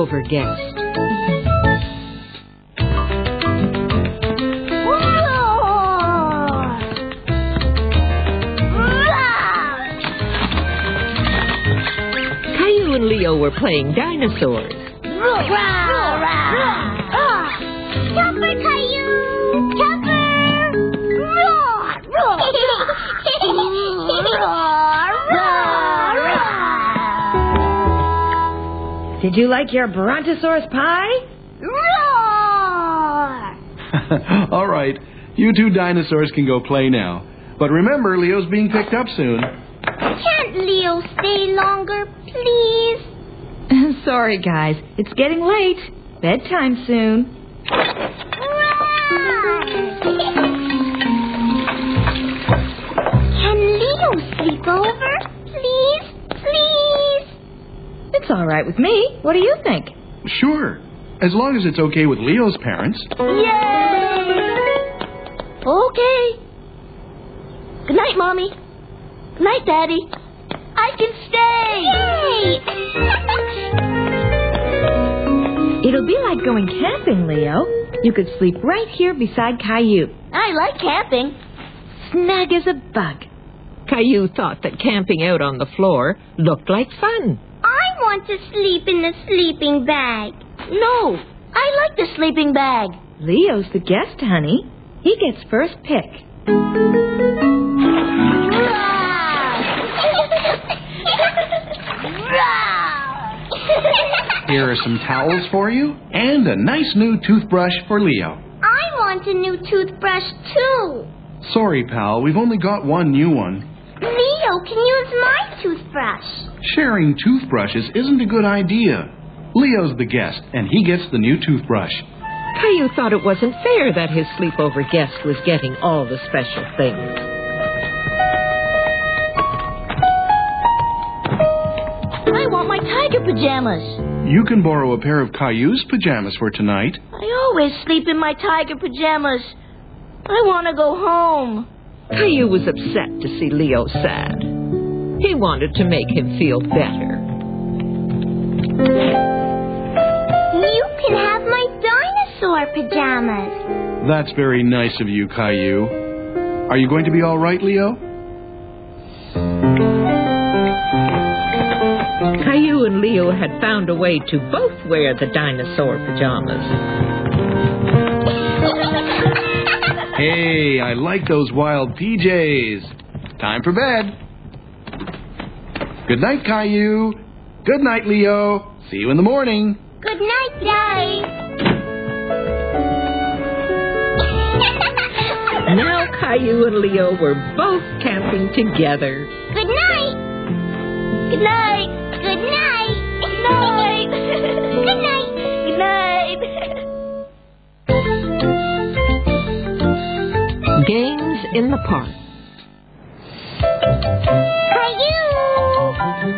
Sleepover guest. Caillou and Leo were playing dinosaurs. Roar! Roar! Roar! Did you like your Brontosaurus pie? Roar! All right. You two dinosaurs can go play now. But remember, Leo's being picked up soon. Can't Leo stay longer, please? Sorry, guys. It's getting late. Bedtime soon. Can Leo sleep over? Please? Please? It's all right with me. What do you think? Sure. As long as it's okay with Leo's parents. Yay! Okay. Good night, Mommy. Good night, Daddy. I can stay! Yay! It'll be like going camping, Leo. You could sleep right here beside Caillou. I like camping. Snug as a bug. Caillou thought that camping out on the floor looked like fun. I want to sleep in the sleeping bag. No, I like the sleeping bag. Leo's the guest, honey. He gets first pick. Here are some towels for you and a nice new toothbrush for Leo. I want a new toothbrush too. Sorry, pal, we've only got one new one. Leo can use my toothbrush. Sharing toothbrushes isn't a good idea. Leo's the guest, and he gets the new toothbrush. Caillou thought it wasn't fair that his sleepover guest was getting all the special things. I want my tiger pajamas. You can borrow a pair of Caillou's pajamas for tonight. I always sleep in my tiger pajamas. I want to go home. Caillou was upset to see Leo sad. He wanted to make him feel better. You can have my dinosaur pajamas. That's very nice of you, Caillou. Are you going to be all right, Leo? Caillou and Leo had found a way to both wear the dinosaur pajamas. Hey, I like those wild PJs. Time for bed. Good night, Caillou. Good night, Leo. See you in the morning. Good night, Daddy. Now Caillou and Leo were both camping together. Good night. Good night. Good night. Good night. Good night. Good night. Games in the park. Okay.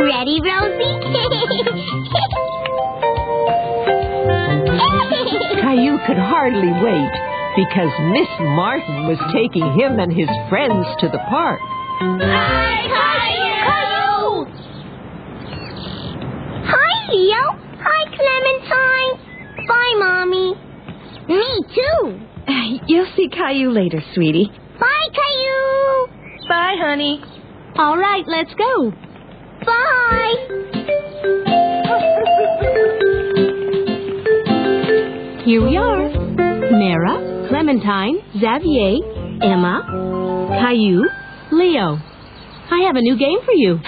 Ready, Rosie? Caillou could hardly wait because Miss Martin was taking him and his friends to the park. Ah! Hi, Caillou! Hi, Leo. Hi, Clementine. Bye, Mommy. Me too. You'll see Caillou later, sweetie. Bye, Caillou. Bye, honey. All right, let's go. Bye. Here we are. Mara, Clementine, Xavier, Emma, Caillou, Leo. I have a new game for you.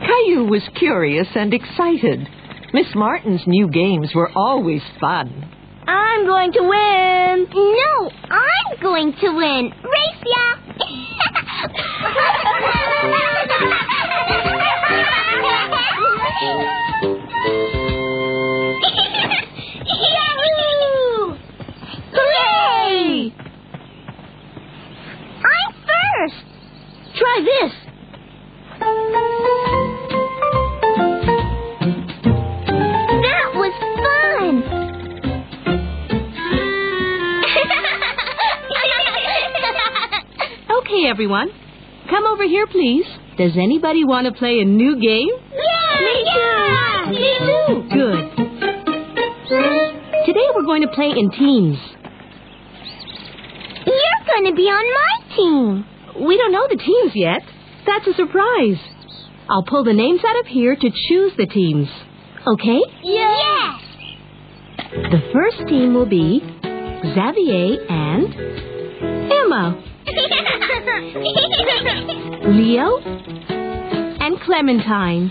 Caillou was curious and excited. Miss Martin's new games were always fun. I'm going to win. No, I'm going to win. Race ya! Yahoo! Hooray! I'm first. Try this. Everyone. Come over here, please. Does anybody want to play a new game? Yeah, me too. Me too. Good. Today we're going to play in teams. You're going to be on my team. We don't know the teams yet. That's a surprise. I'll pull the names out of here to choose the teams. Okay? Yes. The first team will be Xavier and Emma, Leo, and Clementine.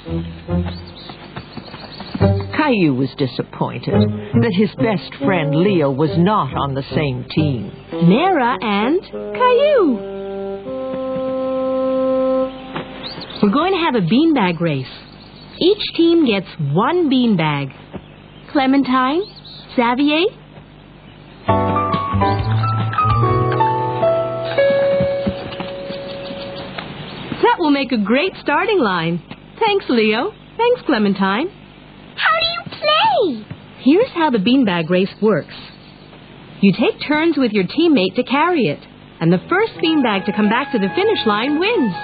Caillou was disappointed that his best friend Leo was not on the same team. Mara and Caillou. We're going to have a beanbag race. Each team gets one beanbag. Clementine, Xavier. Will make a great starting line. Thanks, Leo. Thanks, Clementine. How do you play? Here's how the beanbag race works. You take turns with your teammate to carry it, and the first beanbag to come back to the finish line wins.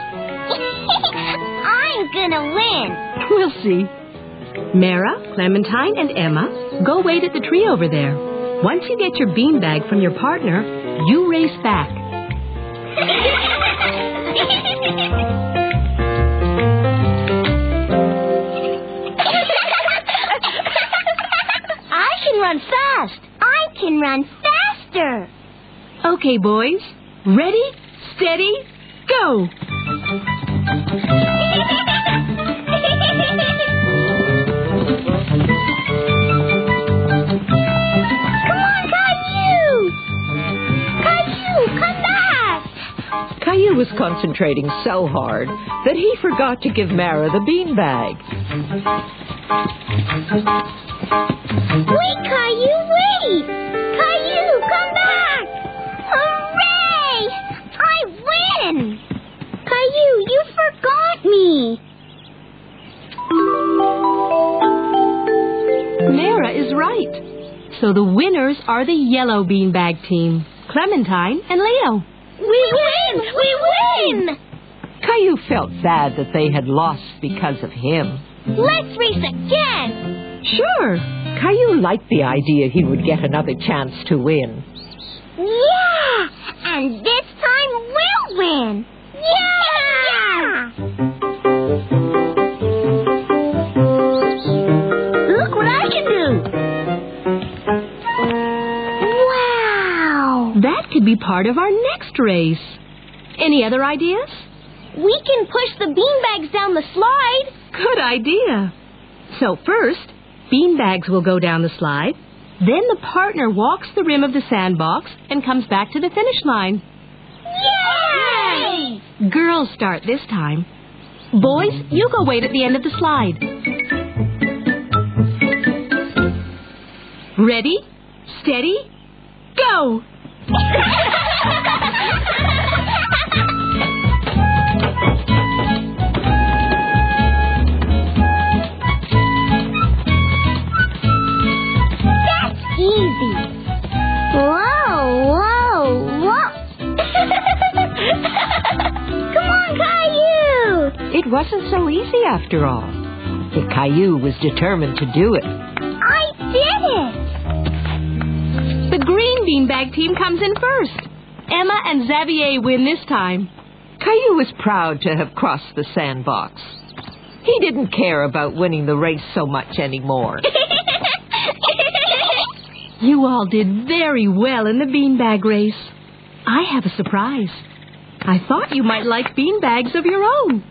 I'm gonna win. We'll see. Mara, Clementine, and Emma, go wait at the tree over there. Once you get your beanbag from your partner, you race back. Run fast. I can run faster. Okay, boys. Ready, steady, go! Come on, Caillou! Caillou, come back! Caillou was concentrating so hard that he forgot to give Mara the beanbag. Wait, Caillou, wait! Caillou, come back! Hooray! I win! Caillou, you forgot me. Mara is right. So the winners are the yellow beanbag team, Clementine and Leo. We win! We win! Caillou felt sad that they had lost because of him. Let's race again! Sure, Caillou liked the idea he would get another chance to win. Yeah! And this time we'll win! Yeah! Look what I can do! Wow! That could be part of our next race. Any other ideas? We can push the beanbags down the slide! Good idea. So first, beanbags will go down the slide. Then the partner walks the rim of the sandbox and comes back to the finish line. Yay! Girls start this time. Boys, you go wait at the end of the slide. Ready, steady, go! It wasn't so easy after all. But Caillou was determined to do it. I did it. The green beanbag team comes in first. Emma and Xavier win this time. Caillou was proud to have crossed the sandbox. He didn't care about winning the race so much anymore. You all did very well in the beanbag race. I have a surprise. I thought you might like beanbags of your own.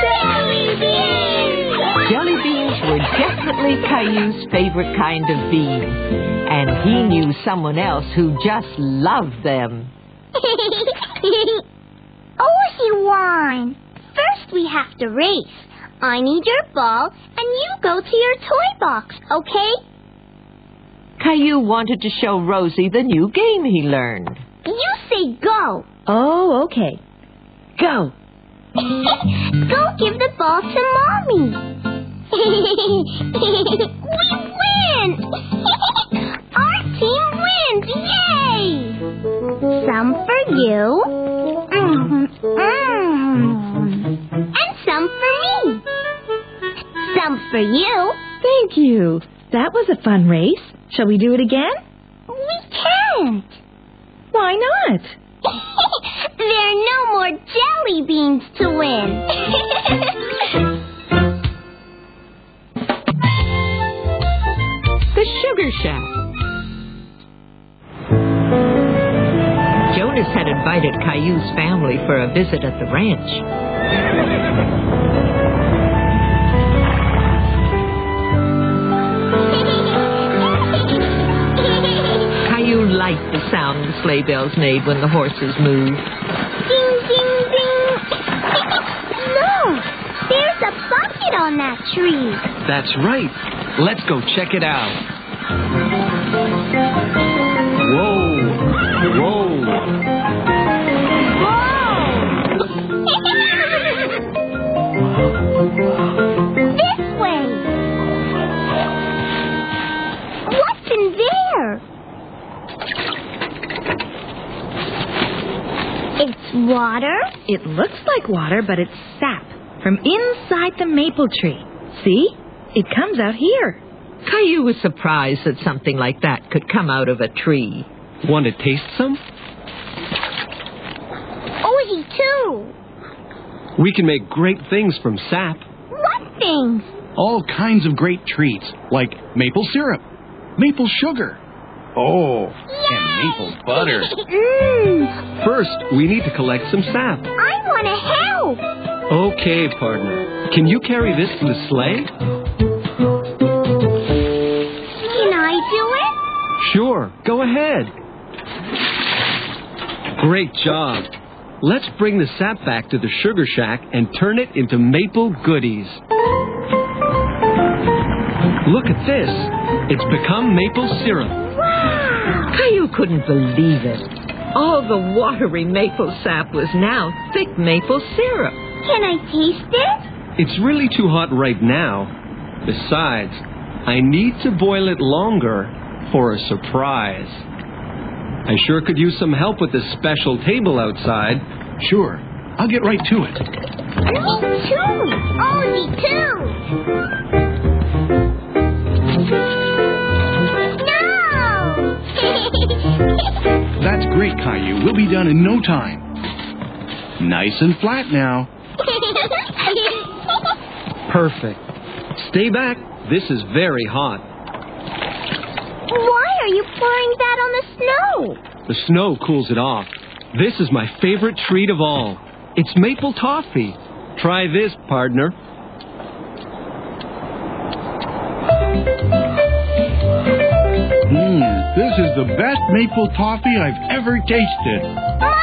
Jelly beans! Jelly beans were definitely Caillou's favorite kind of bean. And he knew someone else who just loved them. oh, he won. First, we have to race. I need your ball, and you go to your toy box, okay? Caillou wanted to show Rosie the new game he learned. You say go. Oh, okay. Go. Go give the ball to Mommy. we win! Our team wins! Yay! Some for you. Mm, mm. And some for me. Some for you. Thank you. That was a fun race. Shall we do it again? We can't. Why not? there are no more jelly beans to win. the Sugar Shack. Jonas had invited Caillou's family for a visit at the ranch. Caillou liked the sound the sleigh bells made when the horses moved. On that tree. That's right. Let's go check it out. Whoa. Whoa. this way. What's in there? It's water. It looks like water, but it's sap from inside the maple tree. See? It comes out here. Caillou was surprised that something like that could come out of a tree. Want to taste some? Oh, Ozzy too. We can make great things from sap. What things? All kinds of great treats, like maple syrup, maple sugar. Oh, and maple butter. Mmm. First, we need to collect some sap. I want to help. Okay, partner. Can you carry this to the sleigh? Can I do it? Sure, go ahead. Great job. Let's bring the sap back to the sugar shack and turn it into maple goodies. Look at this. It's become maple syrup. Caillou couldn't believe it. All the watery maple sap was now thick maple syrup. Can I taste it? It's really too hot right now. Besides, I need to boil it longer for a surprise. I sure could use some help with this special table outside. Sure, I'll get right to it. Me too. Ozzy too. No. That's great, Caillou. We'll be done in no time. Nice and flat now. Perfect. Stay back. This is very hot. Why are you pouring that on the snow? The snow cools it off. This is my favorite treat of all. It's maple toffee. Try this, partner. Mmm, this is the best maple toffee I've ever tasted.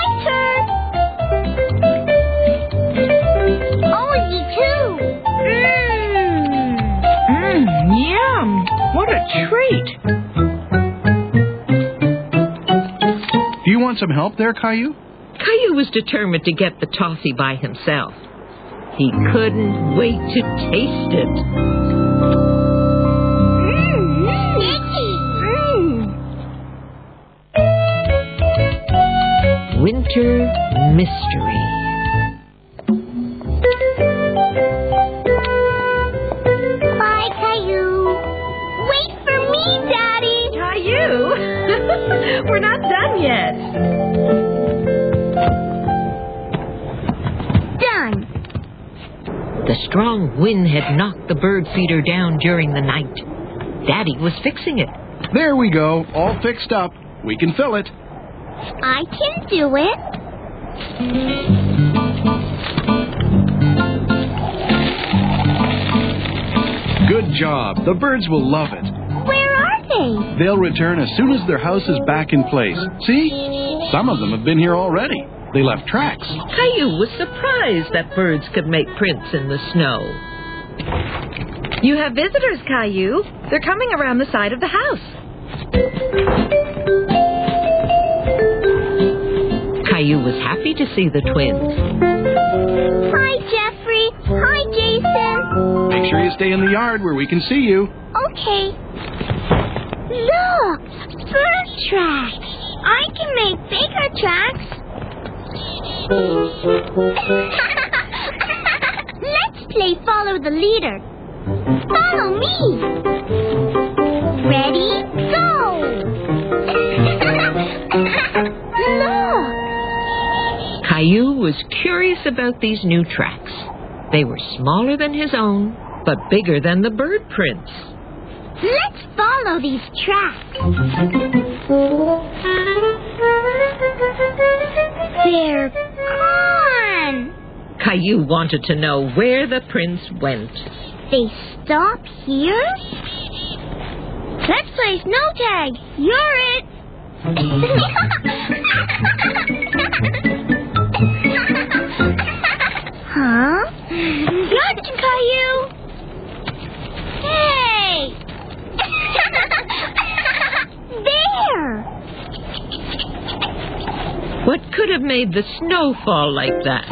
Treat. Do you want some help there, Caillou? Caillou was determined to get the toffee by himself. He couldn't wait to taste it. Winter Mystery. The strong wind had knocked the bird feeder down during the night. Daddy was fixing it. There we go, all fixed up. We can fill it. I can do it. Good job. The birds will love it. Where are they? They'll return as soon as their house is back in place. See? Some of them have been here already. They left tracks. Caillou was surprised that birds could make prints in the snow. You have visitors, Caillou. They're coming around the side of the house. Caillou was happy to see the twins. Hi, Jeffrey. Hi, Jason. Make sure you stay in the yard where we can see you. Okay. Look, bird tracks. I can make bigger tracks. Let's play follow the leader. Follow me. Ready, go. Look. Caillou was curious about these new tracks. They were smaller than his own, but bigger than the bird prints. Let's follow these tracks. Caillou wanted to know where the prints went. They stop here? Let's play snow tag. You're it. huh? Gotcha, Caillou. Hey! there! What could have made the snow fall like that?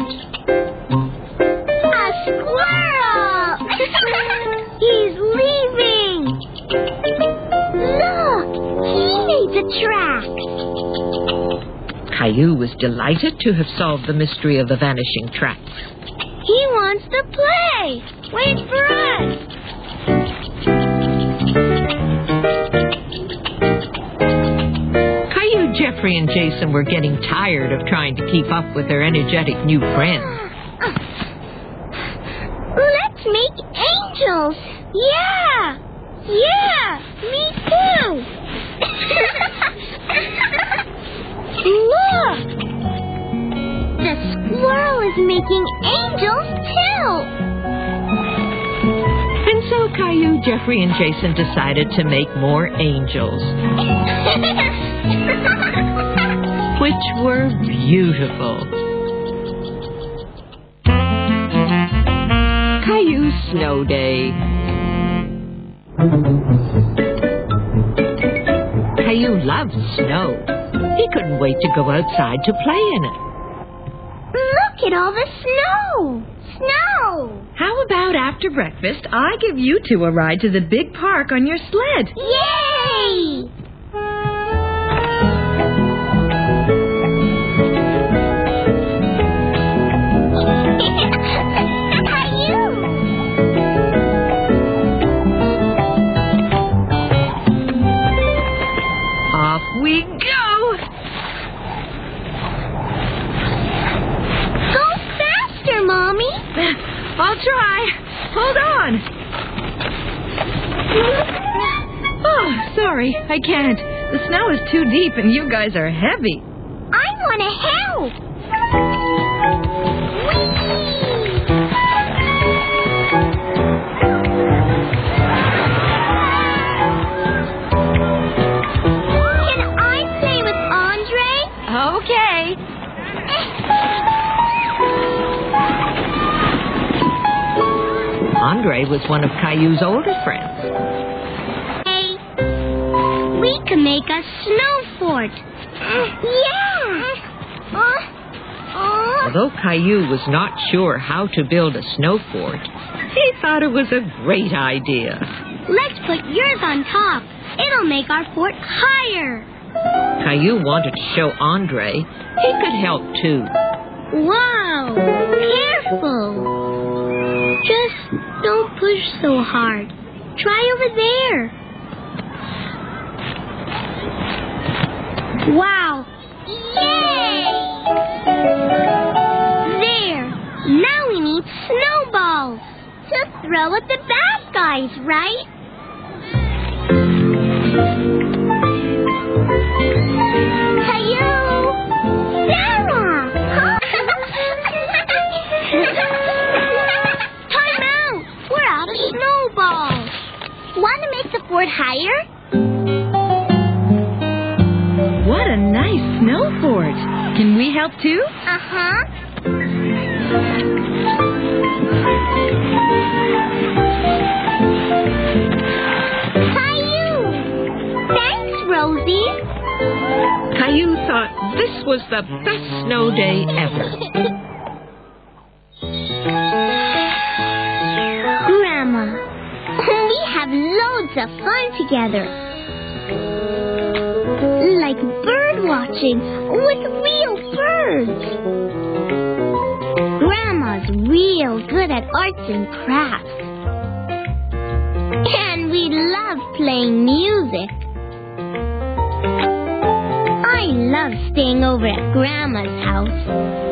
He made the tracks! Caillou was delighted to have solved the mystery of the vanishing tracks. He wants to play! Wait for us! Caillou, Jeffrey, and Jason were getting tired of trying to keep up with their energetic new friends. Let's make angels! Yeah! Yeah! Me too! Look! The squirrel is making angels too! And so Caillou, Jeffrey, and Jason decided to make more angels, which were beautiful. Caillou's Snow Day. Caillou loved snow. He couldn't wait to go outside to play in it. Look at all the snow! Snow! How about after breakfast, I give you two a ride to the big park on your sled? Yay! Too deep and you guys are heavy. I want to help! Can I play with Andre? Okay. Andre was one of Caillou's older friends. We can make a snow fort. Yeah. Although Caillou was not sure how to build a snow fort, he thought it was a great idea. let's put yours on top. It'll make our fort higher. Caillou wanted to show Andre he could help too. Wow. Careful. Just don't push so hard. Try over there. Wow. Yay! There. Now we need snowballs to throw at the bad guys, right? Time out. We're out of snowballs. Want to make the fort higher? A nice snow fort. Can we help too? Uh huh. Caillou! Thanks, Rosie. Caillou thought this was the best snow day ever. Grandma, we have loads of fun together. Like bird watching with real birds. Grandma's real good at arts and crafts. And we love playing music. I love staying over at Grandma's house.